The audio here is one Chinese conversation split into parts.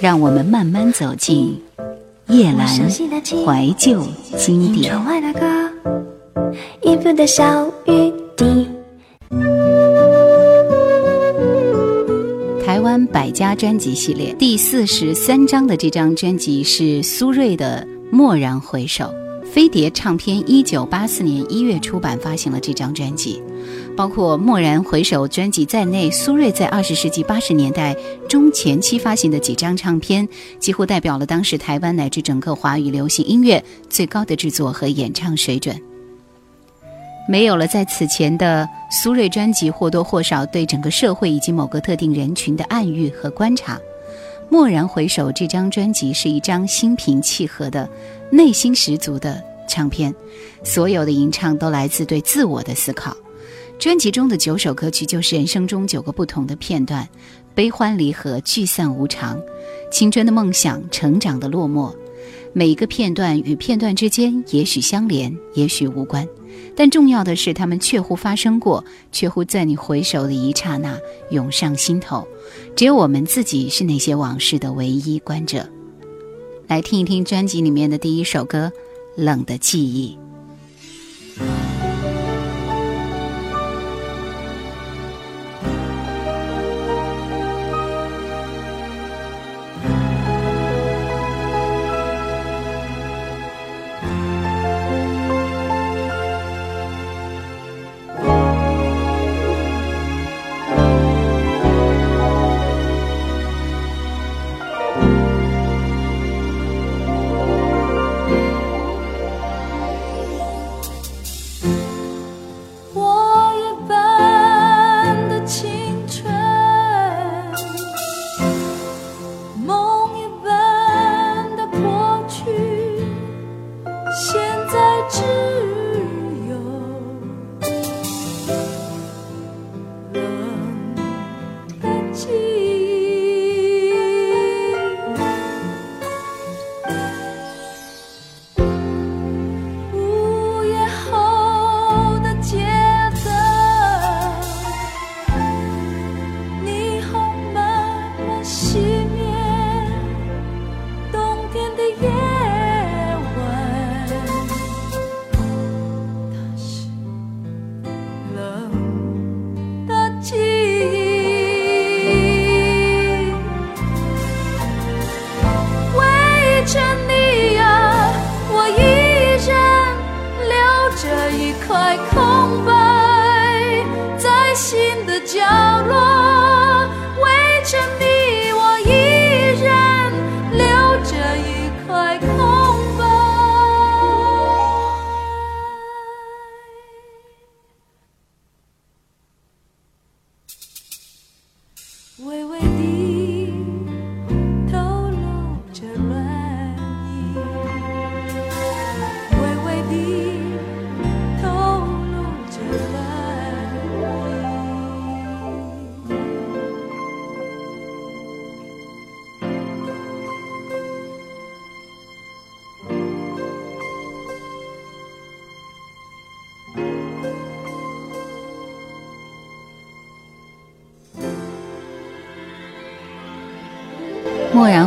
让我们慢慢走进夜阑怀旧经典。台湾百家专辑系列第四十三张的这张专辑是苏芮的《蓦然回首》。飞碟唱片一九八四年一月出版发行了这张专辑，包括《蓦然回首》专辑在内，苏芮在二十世纪八十年代中前期发行的几张唱片，几乎代表了当时台湾乃至整个华语流行音乐最高的制作和演唱水准。没有了在此前的苏芮专辑或多或少对整个社会以及某个特定人群的暗喻和观察。蓦然回首，这张专辑是一张心平气和的、内心十足的唱片，所有的吟唱都来自对自我的思考。专辑中的九首歌曲就是人生中九个不同的片段：悲欢离合、聚散无常、青春的梦想、成长的落寞。每一个片段与片段之间也许相连，也许无关。但重要的是，他们确乎发生过，确乎在你回首的一刹那涌上心头。只有我们自己是那些往事的唯一观者。来听一听专辑里面的第一首歌《冷的记忆》。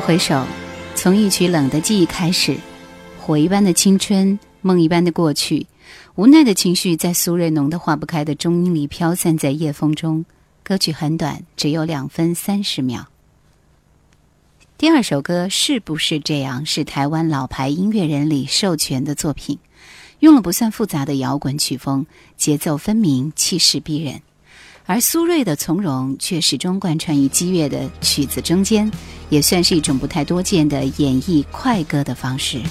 回首，从一曲冷的记忆开始，火一般的青春，梦一般的过去，无奈的情绪在苏芮浓得化不开的中音里飘散在夜风中。歌曲很短，只有两分三十秒。第二首歌是不是这样？是台湾老牌音乐人李寿全的作品，用了不算复杂的摇滚曲风，节奏分明，气势逼人。而苏芮的从容却始终贯穿于激越的曲子中间，也算是一种不太多见的演绎快歌的方式。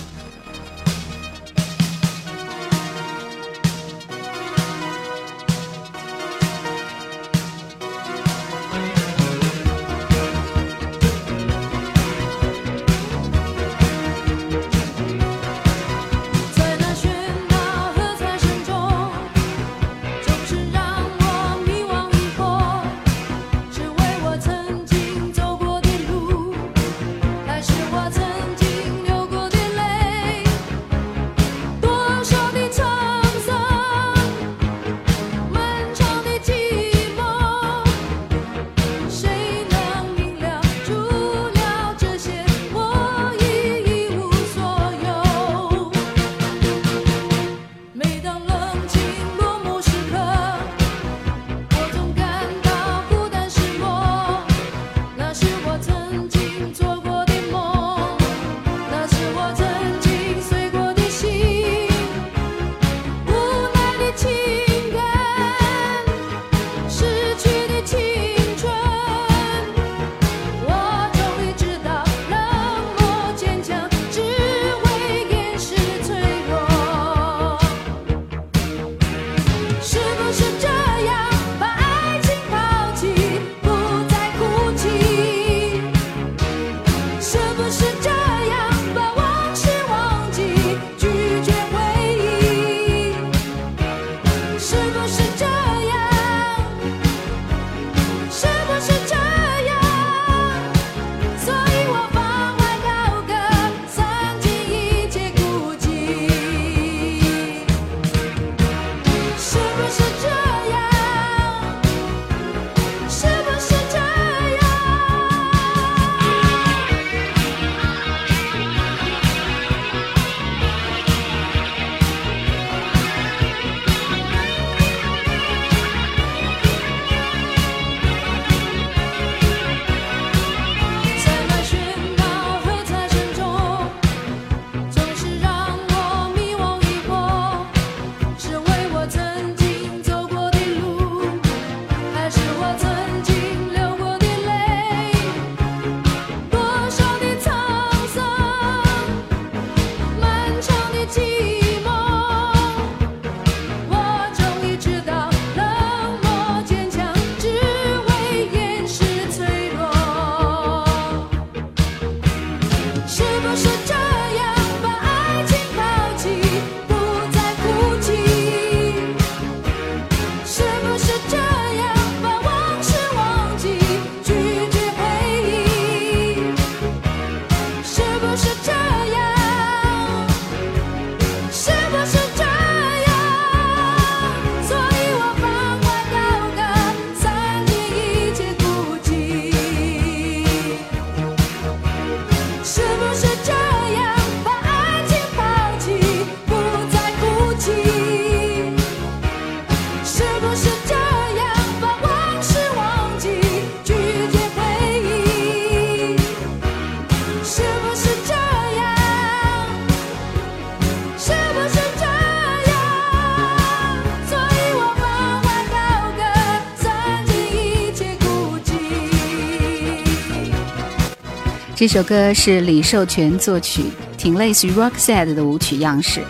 这首歌是李寿全作曲，挺类似于 Roxette 的舞曲样式。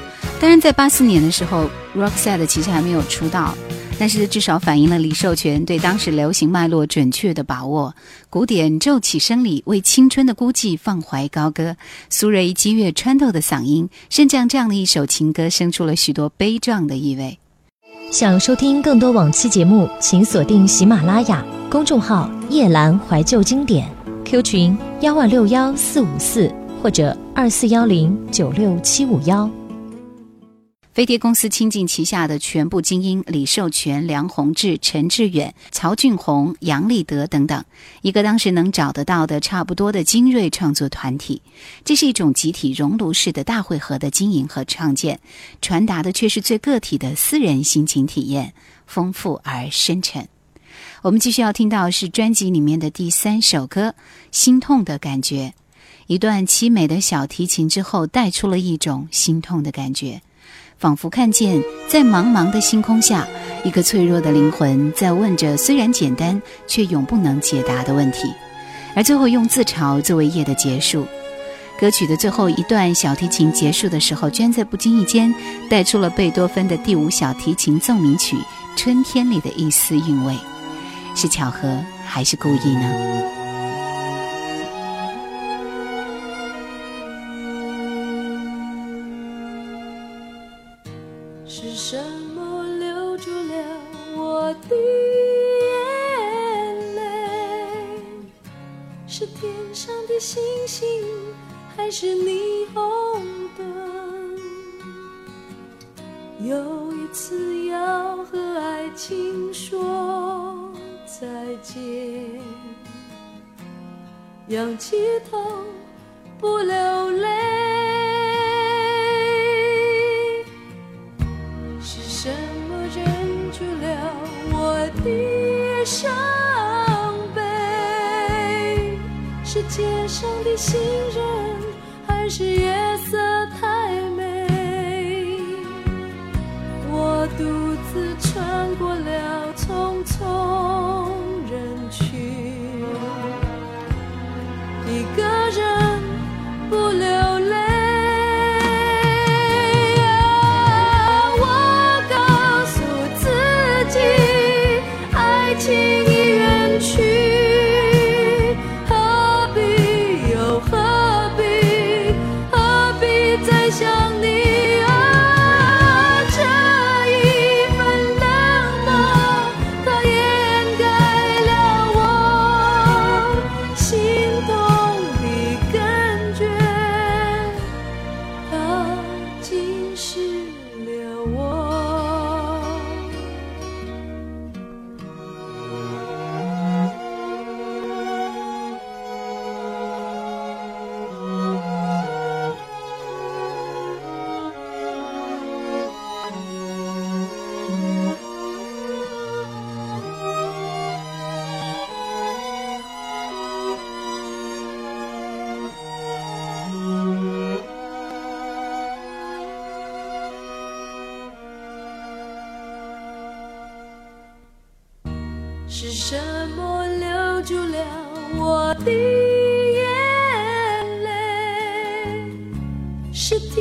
当然，在八四年的时候，Roxette 其实还没有出道，但是至少反映了李寿全对当时流行脉络准确的把握。古典骤起声里，为青春的孤寂放怀高歌；苏芮激越穿透的嗓音，甚至让这样的一首情歌生出了许多悲壮的意味。想收听更多往期节目，请锁定喜马拉雅公众号“夜阑怀旧经典”。Q 群幺二六幺四五四或者二四幺零九六七五幺。飞碟公司倾尽旗下的全部精英李寿全、梁宏志、陈志远、曹俊宏、杨立德等等，一个当时能找得到的差不多的精锐创作团体。这是一种集体熔炉式的大会合的经营和创建，传达的却是最个体的私人心情体验，丰富而深沉。我们继续要听到是专辑里面的第三首歌《心痛的感觉》，一段凄美的小提琴之后，带出了一种心痛的感觉，仿佛看见在茫茫的星空下，一个脆弱的灵魂在问着虽然简单却永不能解答的问题，而最后用自嘲作为夜的结束。歌曲的最后一段小提琴结束的时候，居然在不经意间带出了贝多芬的第五小提琴奏鸣曲《春天》里的一丝韵味。是巧合还是故意呢？仰起头不流泪，是什么忍住了我的伤悲？是街上的行人，还是夜色太美？我独自穿过了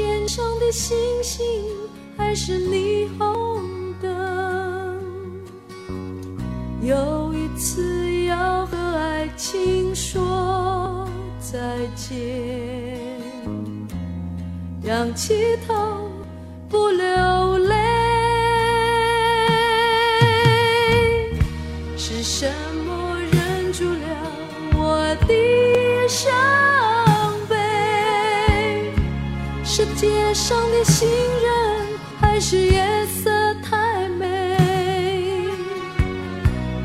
天上的星星，还是霓虹灯？又一次要和爱情说再见，仰起头不流泪。街上的行人，还是夜色太美？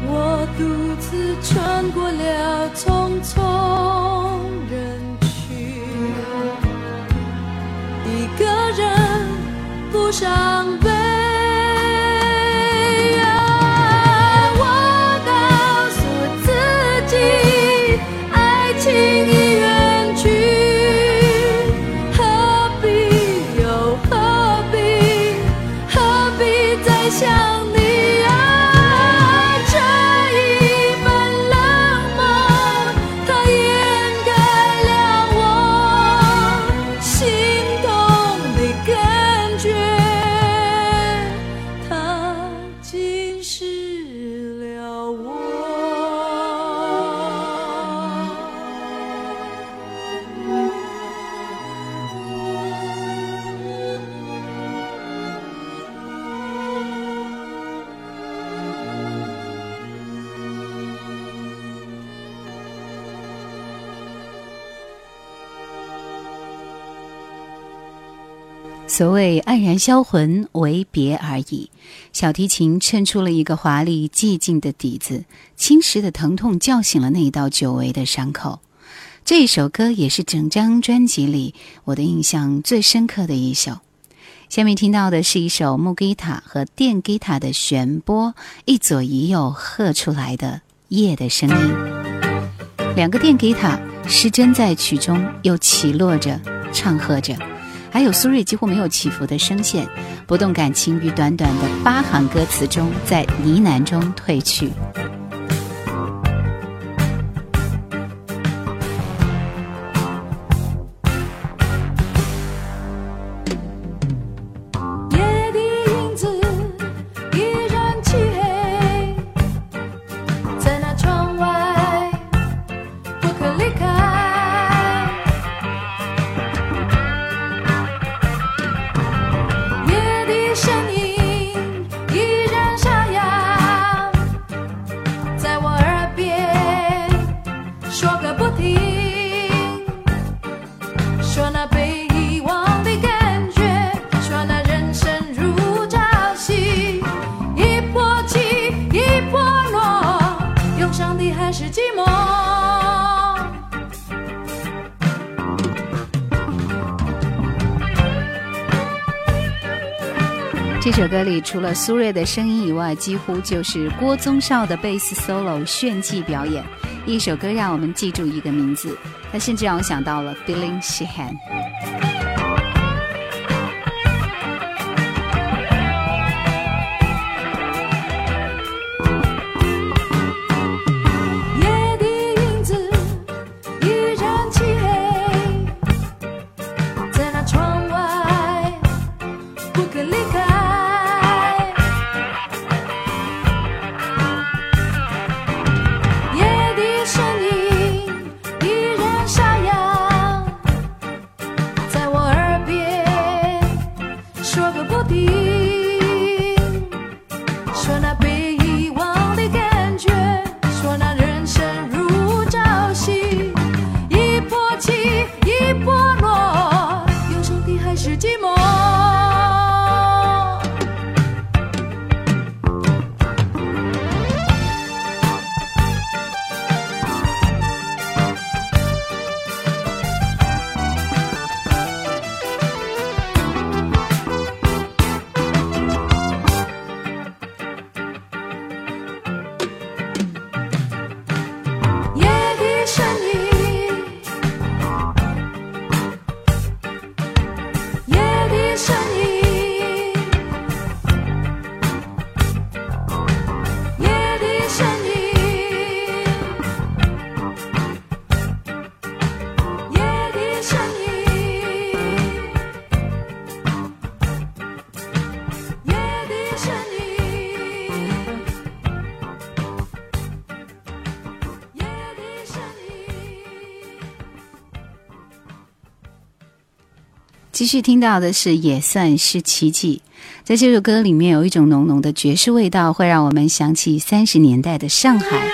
我独自穿过了匆匆人群，一个人不伤悲所谓黯然销魂，为别而已。小提琴衬出了一个华丽寂静的底子，侵蚀的疼痛叫醒了那一道久违的伤口。这一首歌也是整张专辑里我的印象最深刻的一首。下面听到的是一首木吉他和电吉他的弦波一左一右和出来的夜的声音。两个电吉他失真在曲中，又起落着，唱和着。还有苏芮几乎没有起伏的声线，不动感情于短短的八行歌词中，在呢喃中褪去。这首歌里除了苏芮的声音以外，几乎就是郭宗绍的贝斯 solo 炫技表演。一首歌让我们记住一个名字，它甚至让我想到了 Billy Sheehan。续听到的是也算是奇迹，在这首歌里面有一种浓浓的爵士味道，会让我们想起三十年代的上海，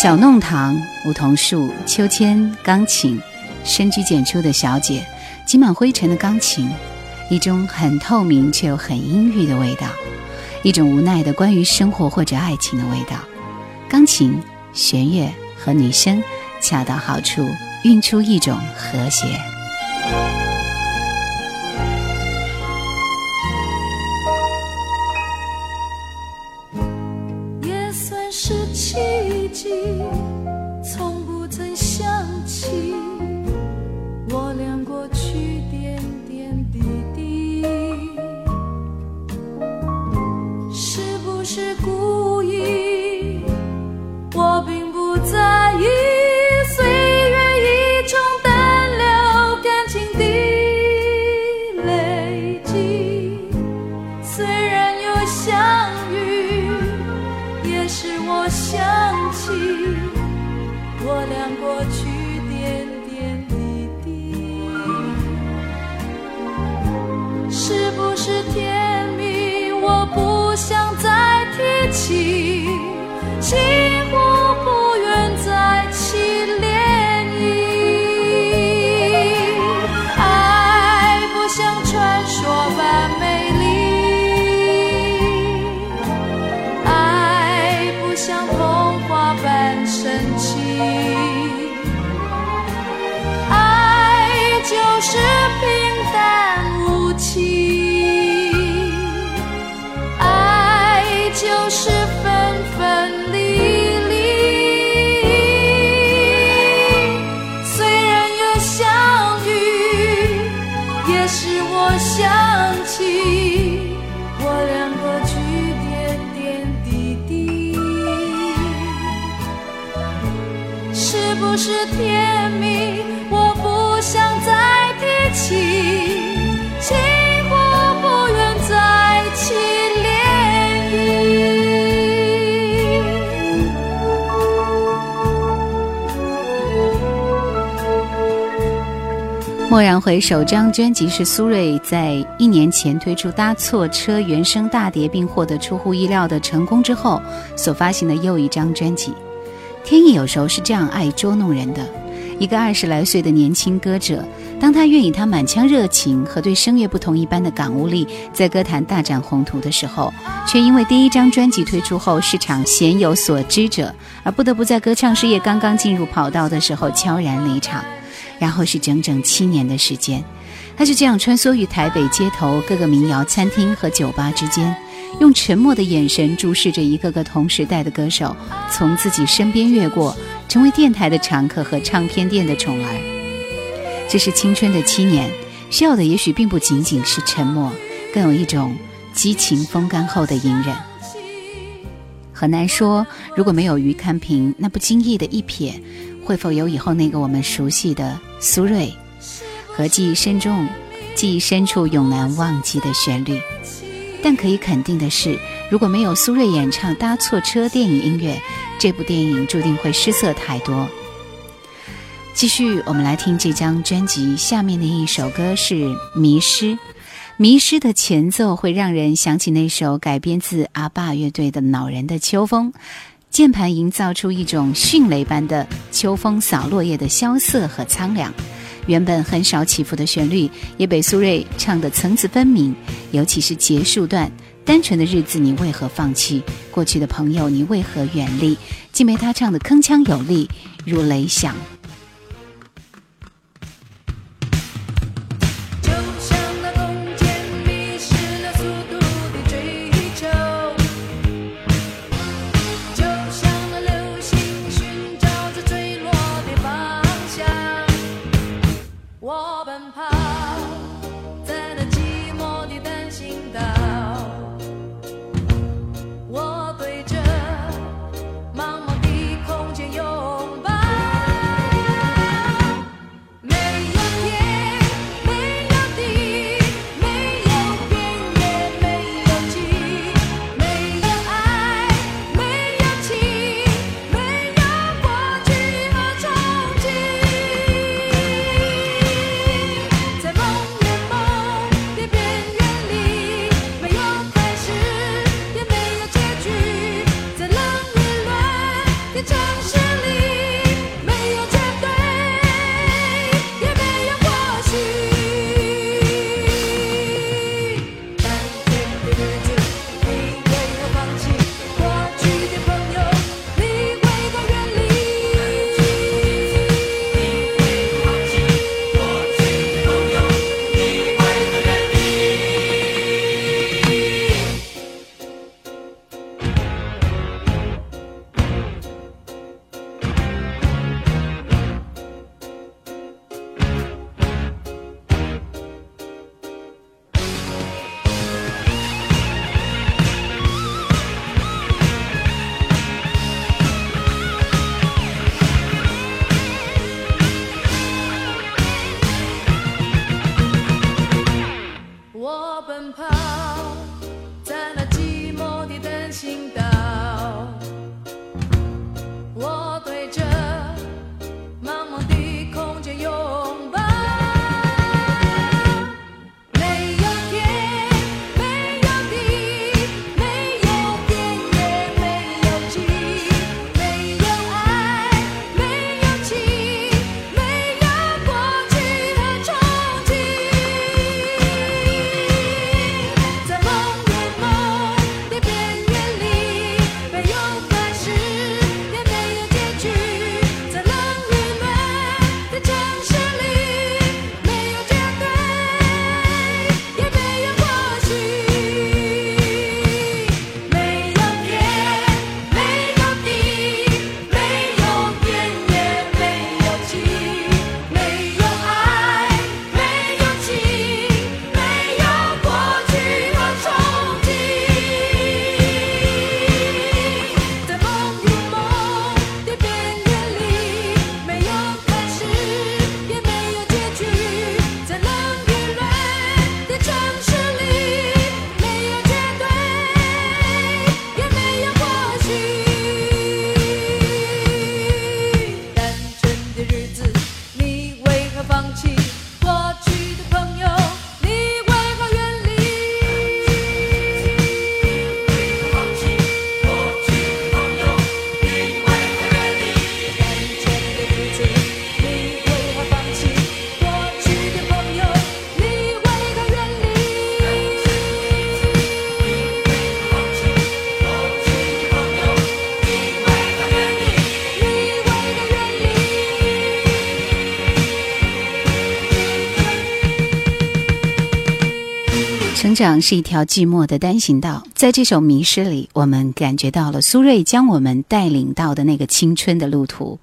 小弄堂、梧桐树、秋千、钢琴，深居简出的小姐，挤满灰尘的钢琴，一种很透明却又很阴郁的味道，一种无奈的关于生活或者爱情的味道，钢琴、弦乐和女声恰到好处，运出一种和谐。相遇也使我想起我俩过去点点滴滴。是不是甜蜜我不想再提起想起蓦然回首，这张专辑是苏芮在一年前推出《搭错车》原声大碟，并获得出乎意料的成功之后所发行的又一张专辑。天意有时候是这样爱捉弄人的。一个二十来岁的年轻歌者，当他愿以他满腔热情和对声乐不同一般的感悟力，在歌坛大展宏图的时候，却因为第一张专辑推出后市场鲜有所知者，而不得不在歌唱事业刚刚进入跑道的时候悄然离场。然后是整整七年的时间，他就这样穿梭于台北街头各个民谣餐厅和酒吧之间。用沉默的眼神注视着一个个同时代的歌手从自己身边越过，成为电台的常客和唱片店的宠儿。这是青春的七年，需要的也许并不仅仅是沉默，更有一种激情风干后的隐忍。很难说，如果没有于堪平那不经意的一瞥，会否有以后那个我们熟悉的苏芮和记忆深重、记忆深处永难忘记的旋律？但可以肯定的是，如果没有苏芮演唱《搭错车》电影音乐，这部电影注定会失色太多。继续，我们来听这张专辑下面的一首歌是《迷失》。《迷失》的前奏会让人想起那首改编自阿爸乐队的《恼人的秋风》，键盘营造出一种迅雷般的秋风扫落叶的萧瑟和苍凉。原本很少起伏的旋律，也被苏芮唱得层次分明。尤其是结束段，单纯的日子你为何放弃？过去的朋友你为何远离？竟被他唱得铿锵有力，如雷响。是一条寂寞的单行道，在这首《迷失》里，我们感觉到了苏芮将我们带领到的那个青春的路途。